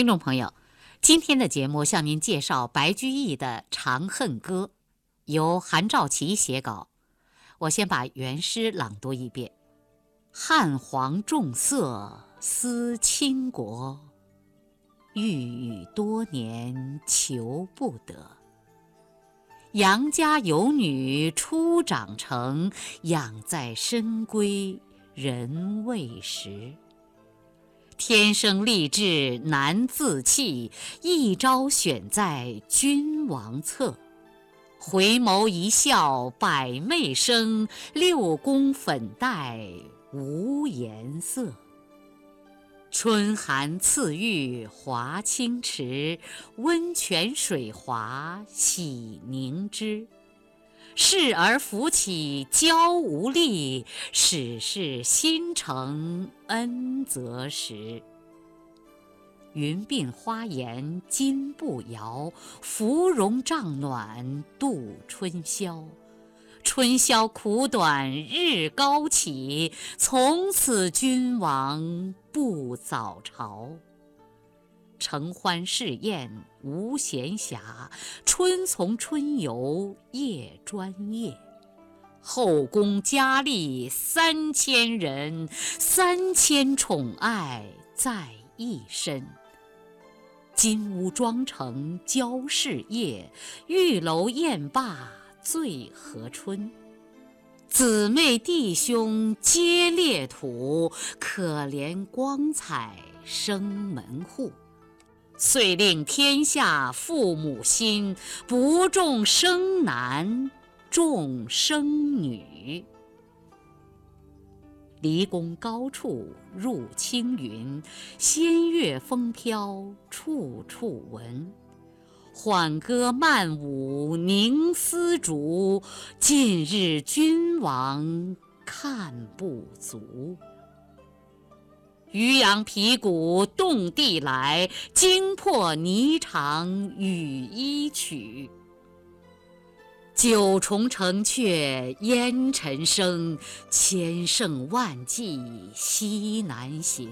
听众朋友，今天的节目向您介绍白居易的《长恨歌》，由韩兆奇写稿。我先把原诗朗读一遍：汉皇重色思倾国，御宇多年求不得。杨家有女初长成，养在深闺人未识。天生丽质难自弃，一朝选在君王侧。回眸一笑百媚生，六宫粉黛无颜色。春寒赐浴华清池，温泉水滑洗凝脂。侍儿扶起娇无力，始是新承恩泽时。云鬓花颜金步摇，芙蓉帐暖度春宵。春宵苦短日高起，从此君王不早朝。承欢侍宴无闲暇，春从春游夜专夜。后宫佳丽三千人，三千宠爱在一身。金屋妆成娇侍夜，玉楼宴罢醉和春。姊妹弟兄皆列土，可怜光彩生门户。遂令天下父母心，不重生男重生女。离宫高处入青云，仙乐风飘处处闻。缓歌慢舞凝丝竹，近日君王看不足。渔阳鼙鼓动地来，惊破霓裳羽衣曲。九重城阙烟尘生，千乘万骑西南行。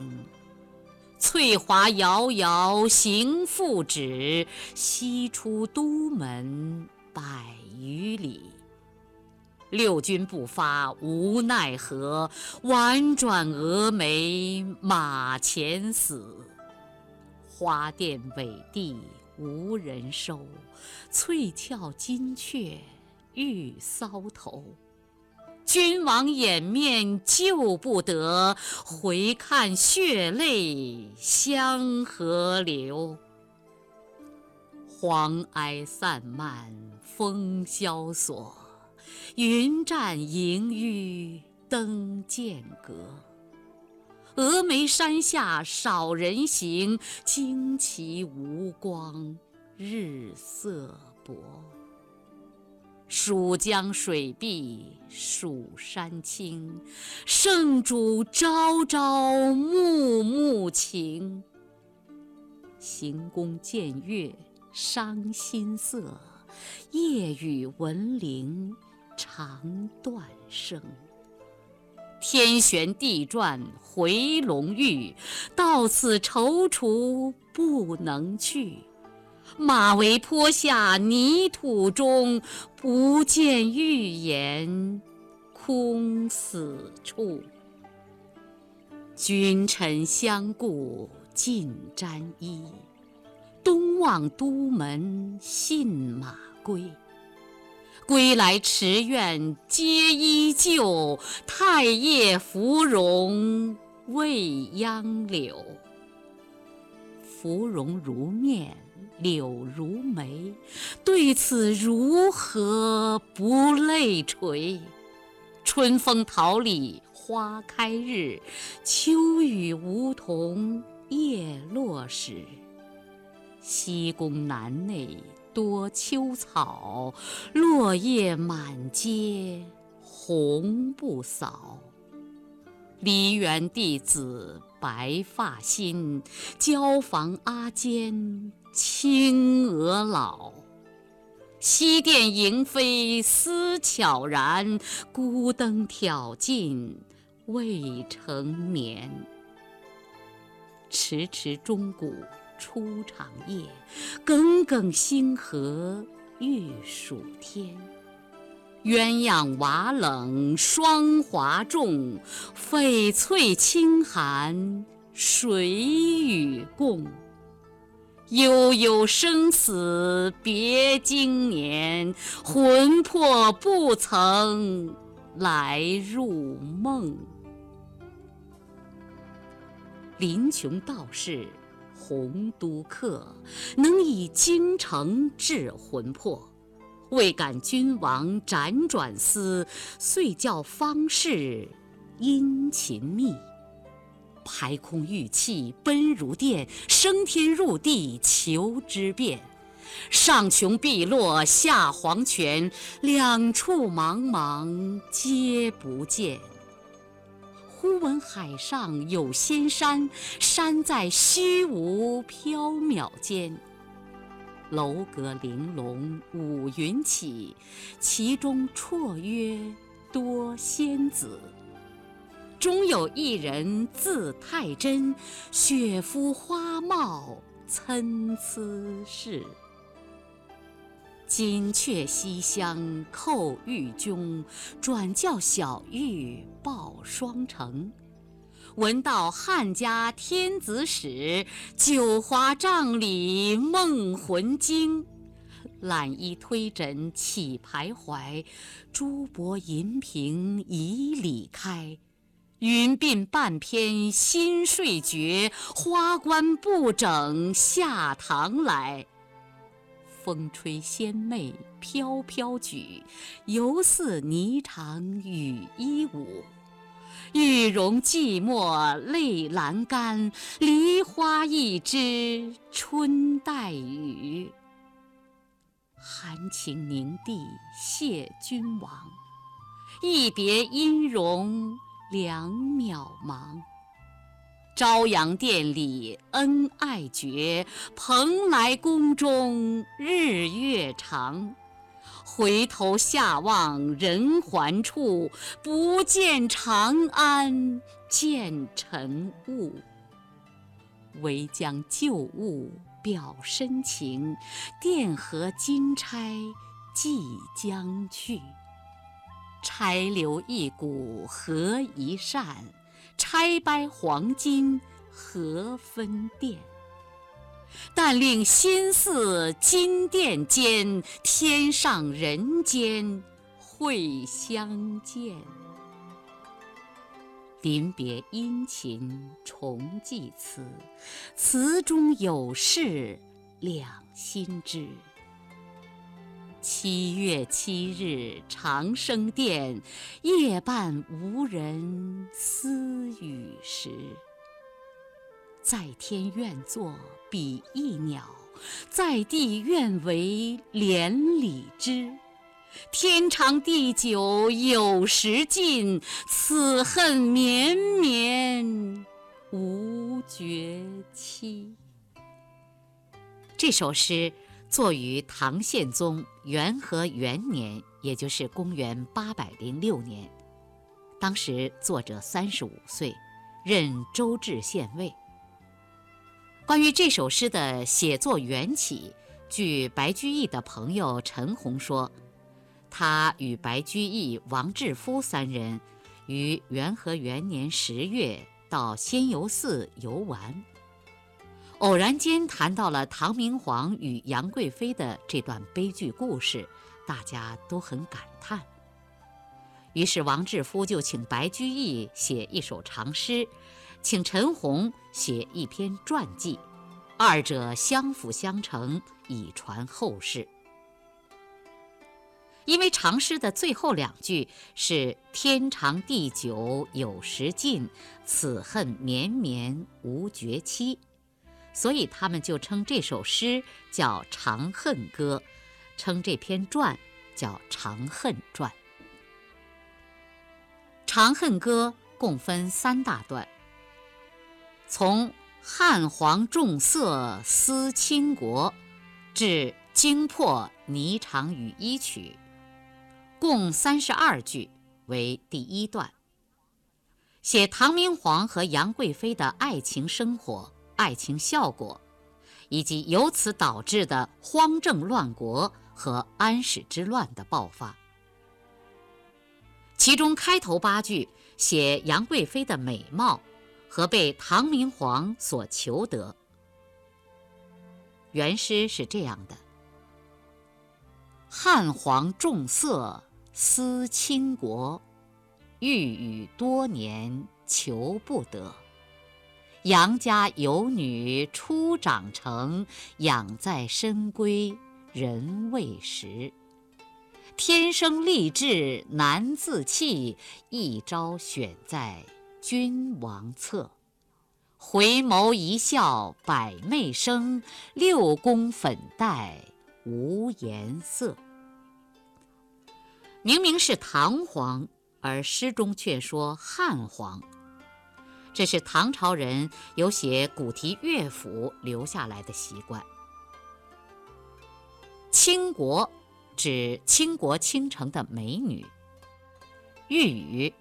翠华遥遥行复止，西出都门百余里。六军不发无奈何，宛转蛾眉马前死。花钿委地无人收，翠翘金雀玉搔头。君王掩面救不得，回看血泪相和流。黄埃散漫风萧索。云栈萦纡登剑阁，峨眉山下少人行，旌旗无光日色薄。蜀江水碧蜀山青，圣主朝朝暮暮情。行宫见月伤心色，夜雨闻铃。长断声，天旋地转回龙驭，到此踌躇不能去。马嵬坡下泥土中，不见玉颜空死处。君臣相顾尽沾衣，东望都门信马归。归来池苑皆依旧，太液芙蓉未央柳。芙蓉如面柳如眉，对此如何不泪垂？春风桃李花开日，秋雨梧桐叶落时。西宫南内。多秋草，落叶满阶红不扫。梨园弟子白发新，椒房阿监青娥老。西殿萤飞思悄然，孤灯挑尽未成眠。迟迟钟鼓初长夜，耿耿星河欲曙天。鸳鸯瓦冷霜华重，翡翠清寒谁与共？悠悠生死别经年，魂魄不曾来入梦。林琼道士，洪都客，能以京城治魂魄。未感君王辗转思，遂教方士殷勤觅。排空玉气奔如电，升天入地求之遍。上穷碧落下黄泉，两处茫茫皆不见。忽闻海上有仙山，山在虚无缥缈间。楼阁玲珑五云起，其中绰约多仙子。终有一人字太真，雪肤花貌参差是。金阙西厢叩玉钟，转教小玉报双成。闻道汉家天子使，九华帐里梦魂惊。揽衣推枕起徘徊，珠箔银屏迤逦开。云鬓半偏新睡觉，花冠不整下堂来。风吹仙袂飘飘举，犹似霓裳羽衣舞。玉容寂寞泪阑干，梨花一枝春带雨。含情凝地谢君王，一别音容。两渺茫，朝阳殿里恩爱绝，蓬莱宫中日月长。回头下望人寰处，不见长安见尘雾。唯将旧物表深情，钿合金钗寄将去。钗留一股合一扇，拆掰黄金何分店？但令心似金殿间，天上人间会相见。临别殷勤重寄词，词中有事两心知。七月七日长生殿，夜半无人私语时。在天愿作比翼鸟，在地愿为连理枝。天长地久有时尽，此恨绵绵无绝期。这首诗。作于唐宪宗元和元年，也就是公元八百零六年。当时作者三十五岁，任周至县尉。关于这首诗的写作缘起，据白居易的朋友陈洪说，他与白居易、王志夫三人于元和元年十月到仙游寺游玩。偶然间谈到了唐明皇与杨贵妃的这段悲剧故事，大家都很感叹。于是王志夫就请白居易写一首长诗，请陈洪写一篇传记，二者相辅相成，以传后世。因为长诗的最后两句是“天长地久有时尽，此恨绵绵无绝期”。所以他们就称这首诗叫《长恨歌》，称这篇传叫《长恨传》。《长恨歌》共分三大段，从汉皇重色思倾国，至惊破霓裳羽衣曲，共三十二句，为第一段，写唐明皇和杨贵妃的爱情生活。爱情效果，以及由此导致的荒政乱国和安史之乱的爆发。其中开头八句写杨贵妃的美貌和被唐明皇所求得。原诗是这样的：“汉皇重色思倾国，欲与多年求不得。杨家有女初长成，养在深闺人未识。”天生丽质难自弃，一朝选在君王侧。回眸一笑百媚生，六宫粉黛无颜色。明明是唐皇，而诗中却说汉皇，这是唐朝人有写古题乐府留下来的习惯。倾国。指倾国倾城的美女。御宇，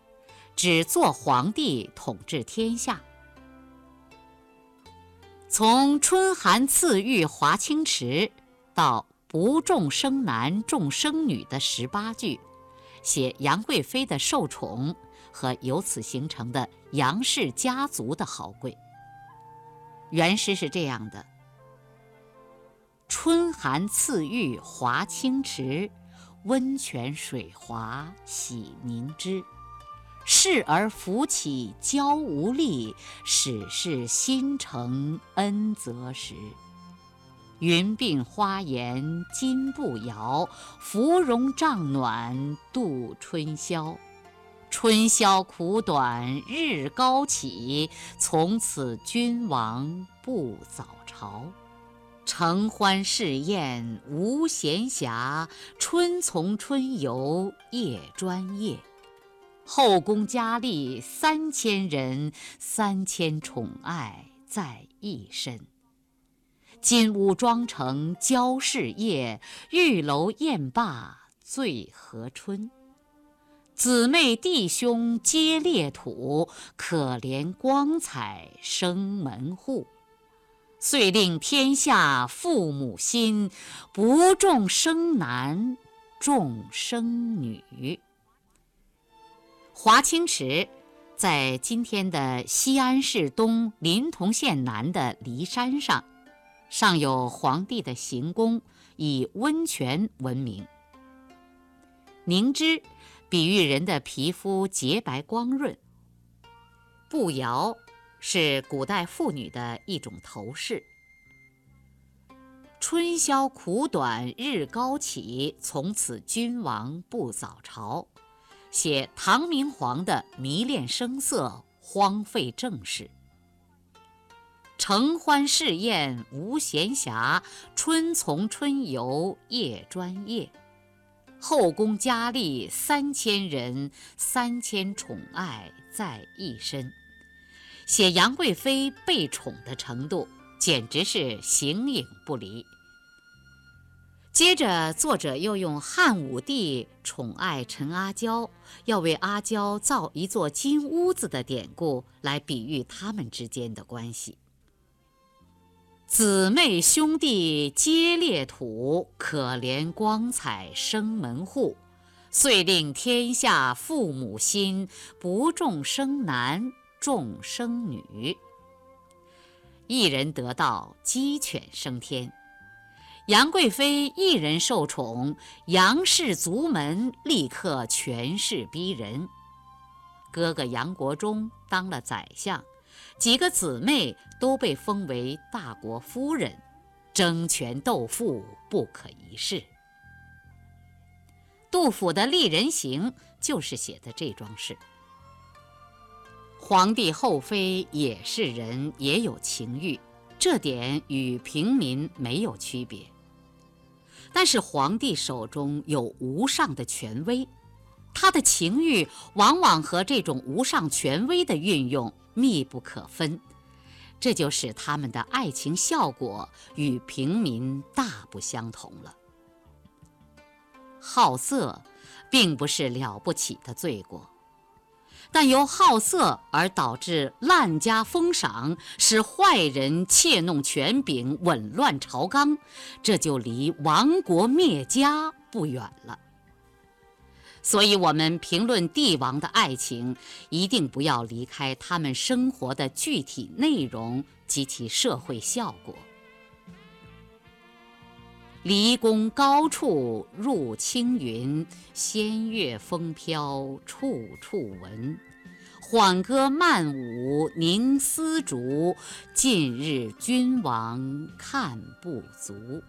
指做皇帝统治天下。从春寒赐浴华清池到不重生男重生女的十八句，写杨贵妃的受宠和由此形成的杨氏家族的豪贵。原诗是这样的。春寒赐浴华清池，温泉水滑洗凝脂。侍儿扶起娇无力，始是新承恩泽时。云鬓花颜金步摇，芙蓉帐暖度春宵。春宵苦短日高起，从此君王不早朝。承欢侍宴无闲暇，春从春游夜专夜。后宫佳丽三千人，三千宠爱在一身。金屋妆成娇侍夜，玉楼宴罢醉和春。姊妹弟兄皆列土，可怜光彩生门户。遂令天下父母心，不重生男，重生女。华清池在今天的西安市东临潼县南的骊山上，上有皇帝的行宫，以温泉闻名。凝脂，比喻人的皮肤洁白光润。步摇。是古代妇女的一种头饰。春宵苦短日高起，从此君王不早朝。写唐明皇的迷恋声色，荒废政事。承欢侍宴无闲暇，春从春游夜专夜。后宫佳丽三千人，三千宠爱在一身。写杨贵妃被宠的程度，简直是形影不离。接着，作者又用汉武帝宠爱陈阿娇，要为阿娇造一座金屋子的典故，来比喻他们之间的关系。姊妹兄弟皆列土，可怜光彩生门户。遂令天下父母心，不重生男。重生女，一人得道，鸡犬升天。杨贵妃一人受宠，杨氏族门立刻权势逼人。哥哥杨国忠当了宰相，几个姊妹都被封为大国夫人，争权斗富不可一世。杜甫的《丽人行》就是写的这桩事。皇帝后妃也是人，也有情欲，这点与平民没有区别。但是皇帝手中有无上的权威，他的情欲往往和这种无上权威的运用密不可分，这就使他们的爱情效果与平民大不相同了。好色，并不是了不起的罪过。但由好色而导致滥加封赏，使坏人窃弄权柄，紊乱朝纲，这就离亡国灭家不远了。所以，我们评论帝王的爱情，一定不要离开他们生活的具体内容及其社会效果。离宫高处入青云，仙乐风飘处处闻。缓歌慢舞凝丝竹，近日君王看不足。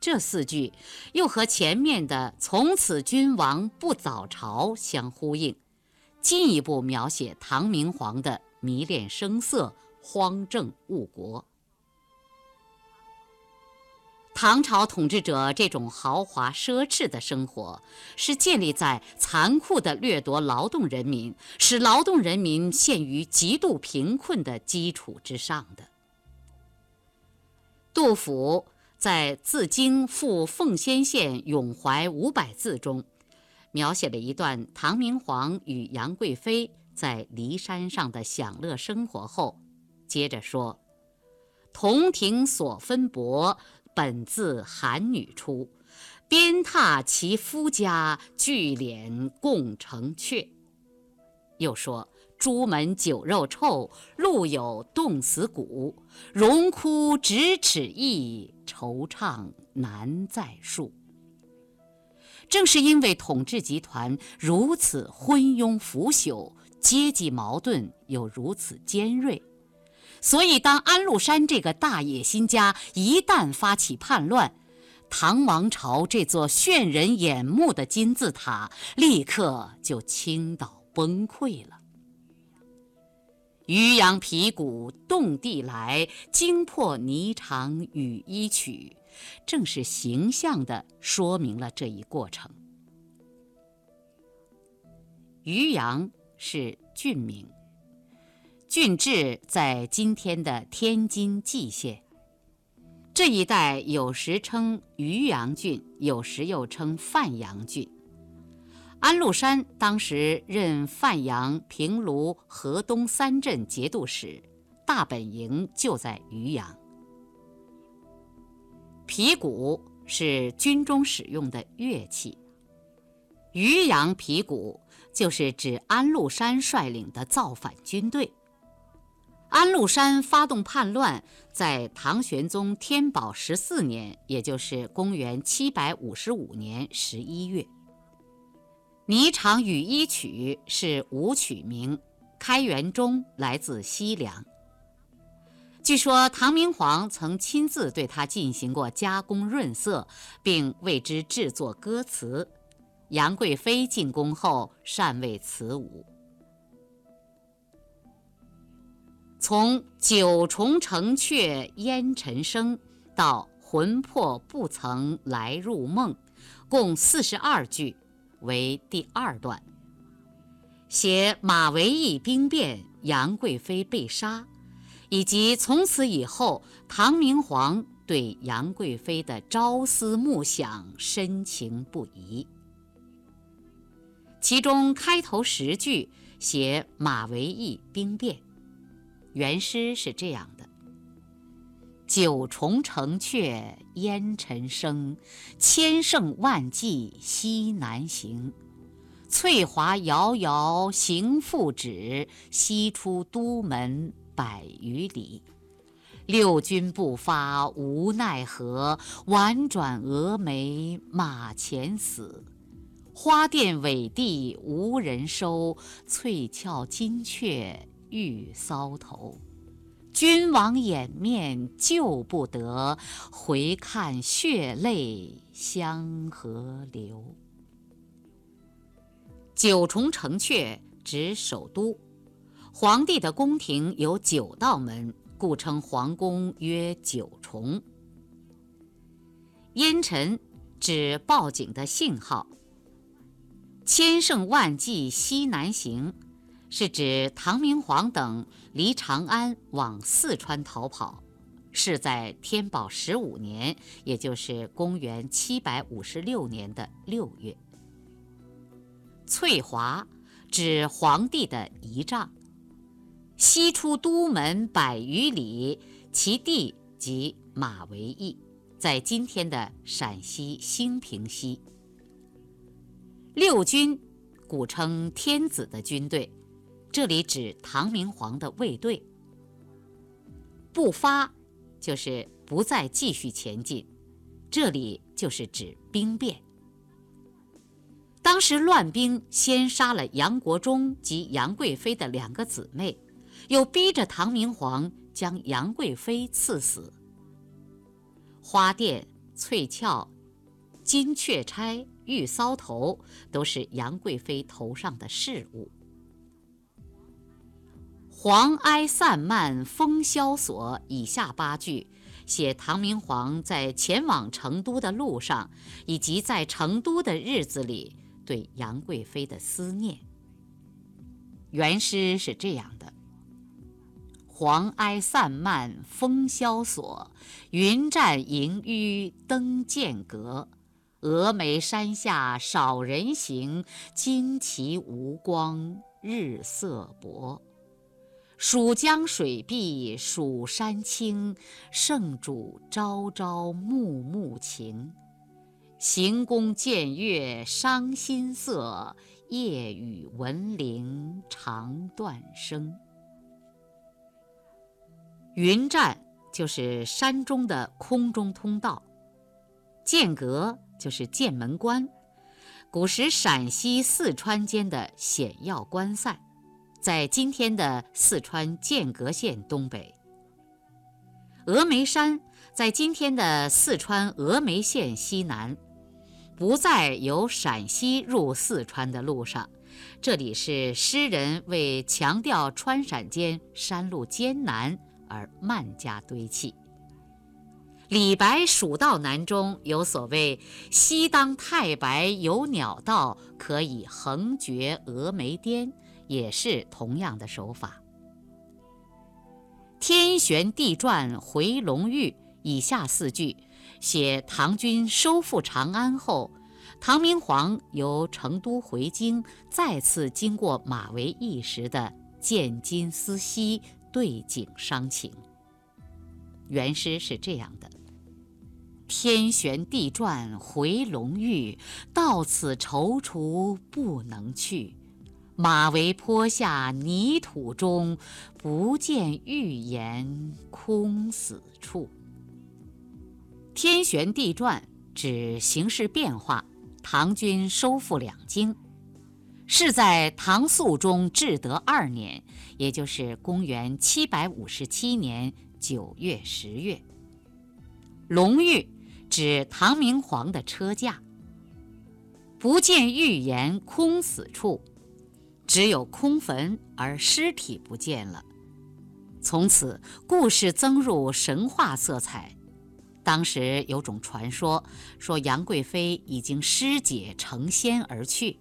这四句又和前面的“从此君王不早朝”相呼应，进一步描写唐明皇的迷恋声色、荒政误国。唐朝统治者这种豪华奢侈的生活，是建立在残酷的掠夺劳动人民，使劳动人民陷于极度贫困的基础之上的。杜甫在《自京赴奉先县咏怀五百字》中，描写了一段唐明皇与杨贵妃在骊山上的享乐生活后，接着说：“同庭所分薄。”本自寒女出，鞭挞其夫家，聚敛共成阙。又说：朱门酒肉臭，路有冻死骨。荣枯咫尺意，惆怅难再述。正是因为统治集团如此昏庸腐朽，阶级矛盾又如此尖锐。所以，当安禄山这个大野心家一旦发起叛乱，唐王朝这座炫人眼目的金字塔立刻就倾倒崩溃了。渔阳鼙鼓动地来，惊破霓裳羽衣曲，正是形象地说明了这一过程。渔阳是郡名。郡治在今天的天津蓟县这一带，有时称渔阳郡，有时又称范阳郡。安禄山当时任范阳、平卢、河东三镇节度使，大本营就在渔阳。皮鼓是军中使用的乐器，渔阳皮鼓就是指安禄山率领的造反军队。安禄山发动叛乱，在唐玄宗天宝十四年，也就是公元七百五十五年十一月。《霓裳羽衣曲》是舞曲名，开元中来自西凉。据说唐明皇曾亲自对它进行过加工润色，并为之制作歌词。杨贵妃进宫后擅为此舞。从九重城阙烟尘生到魂魄不曾来入梦，共四十二句，为第二段，写马嵬驿兵变、杨贵妃被杀，以及从此以后唐明皇对杨贵妃的朝思暮想、深情不移。其中开头十句写马嵬驿兵变。原诗是这样的：“九重城阙烟尘生，千乘万骑西南行。翠华遥遥行复止，西出都门百余里。六军不发无奈何，宛转蛾眉马前死。花钿委地无人收，翠翘金雀。”玉搔头，君王掩面救不得，回看血泪相和流。九重城阙指首都，皇帝的宫廷有九道门，故称皇宫曰九重。烟尘指报警的信号。千乘万骑西南行。是指唐明皇等离长安往四川逃跑，是在天宝十五年，也就是公元七百五十六年的六月。翠华指皇帝的仪仗。西出都门百余里，其地即马嵬驿，在今天的陕西兴平西。六军，古称天子的军队，这里指唐明皇的卫队。不发，就是不再继续前进，这里就是指兵变。当时乱兵先杀了杨国忠及杨贵妃的两个姊妹。又逼着唐明皇将杨贵妃赐死。花钿、翠翘、金雀钗、玉搔头，都是杨贵妃头上的饰物。黄埃散漫风萧索，以下八句写唐明皇在前往成都的路上，以及在成都的日子里对杨贵妃的思念。原诗是这样的。黄埃散漫风萧索，云栈萦纡登剑阁。峨眉山下少人行，旌旗无光日色薄。蜀江水碧蜀山青，圣主朝朝暮暮情。行宫见月伤心色，夜雨闻铃肠断声。云栈就是山中的空中通道，剑阁就是剑门关，古时陕西、四川间的险要关塞，在今天的四川剑阁县东北。峨眉山在今天的四川峨眉县西南，不在由陕西入四川的路上。这里是诗人为强调川陕间山路艰难。而慢加堆砌。李白《蜀道难》中有所谓“西当太白有鸟道，可以横绝峨眉巅”，也是同样的手法。天旋地转回龙驭，以下四句写唐军收复长安后，唐明皇由成都回京，再次经过马嵬驿时的见金思昔。对景伤情。原诗是这样的：“天旋地转回龙驭，到此踌躇不能去。马嵬坡下泥土中，不见玉颜空死处。”天旋地转指形势变化，唐军收复两京。是在唐肃宗至德二年，也就是公元七百五十七年九月十月。龙玉指唐明皇的车驾。不见玉颜空死处，只有空坟而尸体不见了。从此故事增入神话色彩。当时有种传说，说杨贵妃已经尸解成仙而去。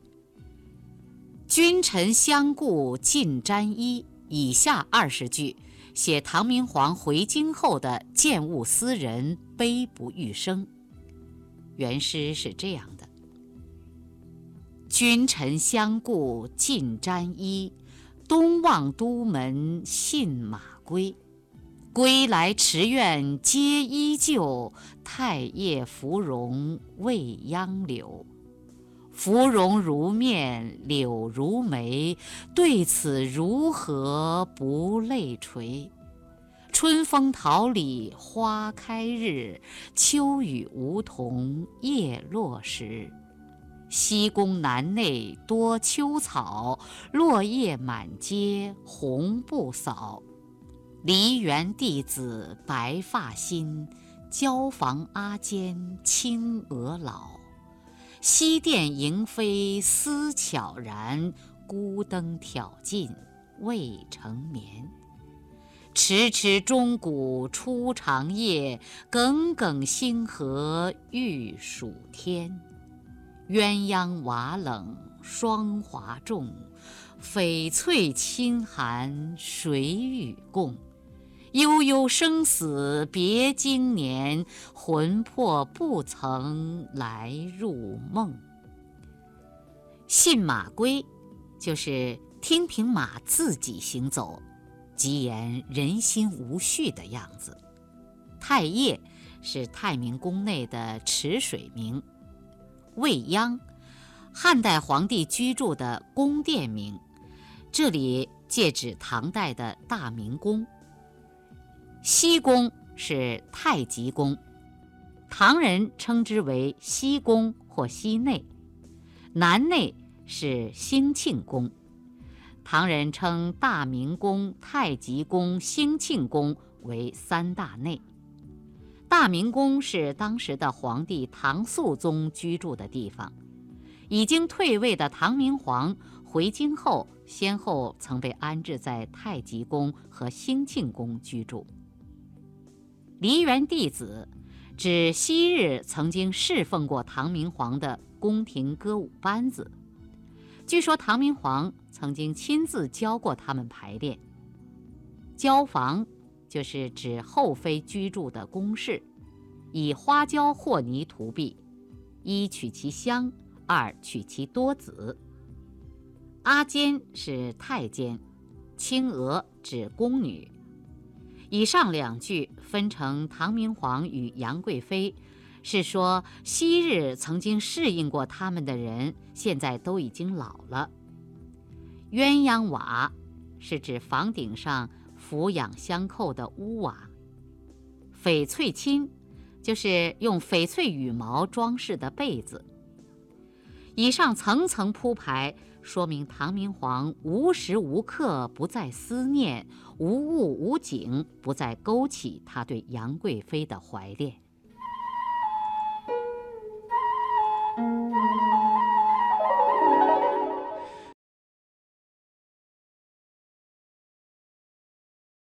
君臣相顾尽沾衣。以下二十句写唐明皇回京后的见物思人、悲不欲生。原诗是这样：君臣相顾尽沾衣，东望都门信马归。归来池苑皆依旧，太液芙蓉未央柳。芙蓉如面柳如眉，对此如何不泪垂？春风桃李花开日，秋雨梧桐叶落时。西宫南内多秋草，落叶满阶红不扫。梨园弟子白发新，椒房阿监青娥老。西殿萤飞思悄然，孤灯挑尽未成眠。迟迟钟鼓初长夜，耿耿星河欲曙天。鸳鸯瓦冷霜华重，翡翠清寒谁与共？悠悠生死别经年，魂魄不曾来入梦。信马归，就是听凭马自己行走，吉言人心无绪的样子。太液是太明宫内的池水名。未央，汉代皇帝居住的宫殿名，这里借指唐代的大明宫。西宫是太极宫，唐人称之为西宫或西内。南内是兴庆宫，唐人称大明宫、太极宫、兴庆宫为三大内。大明宫是当时的皇帝唐肃宗居住的地方，已经退位的唐明皇回京后，先后曾被安置在太极宫和兴庆宫居住。梨园弟子，指昔日曾经侍奉过唐明皇的。宫廷歌舞班子，据说唐明皇曾经亲自教过他们排练。椒房就是指后妃居住的宫室，以花椒和泥涂壁，一取其香，二取其多子。阿监是太监，青娥指宫女。以上两句分成唐明皇与杨贵妃。是说，昔日曾经适应过他们的人，现在都已经老了。鸳鸯瓦是指房顶上俯仰相扣的屋瓦。翡翠衾就是用翡翠羽毛装饰的被子。以上层层铺排，说明唐明皇无时无刻不在思念，无物无景不再勾起他对杨贵妃的怀恋。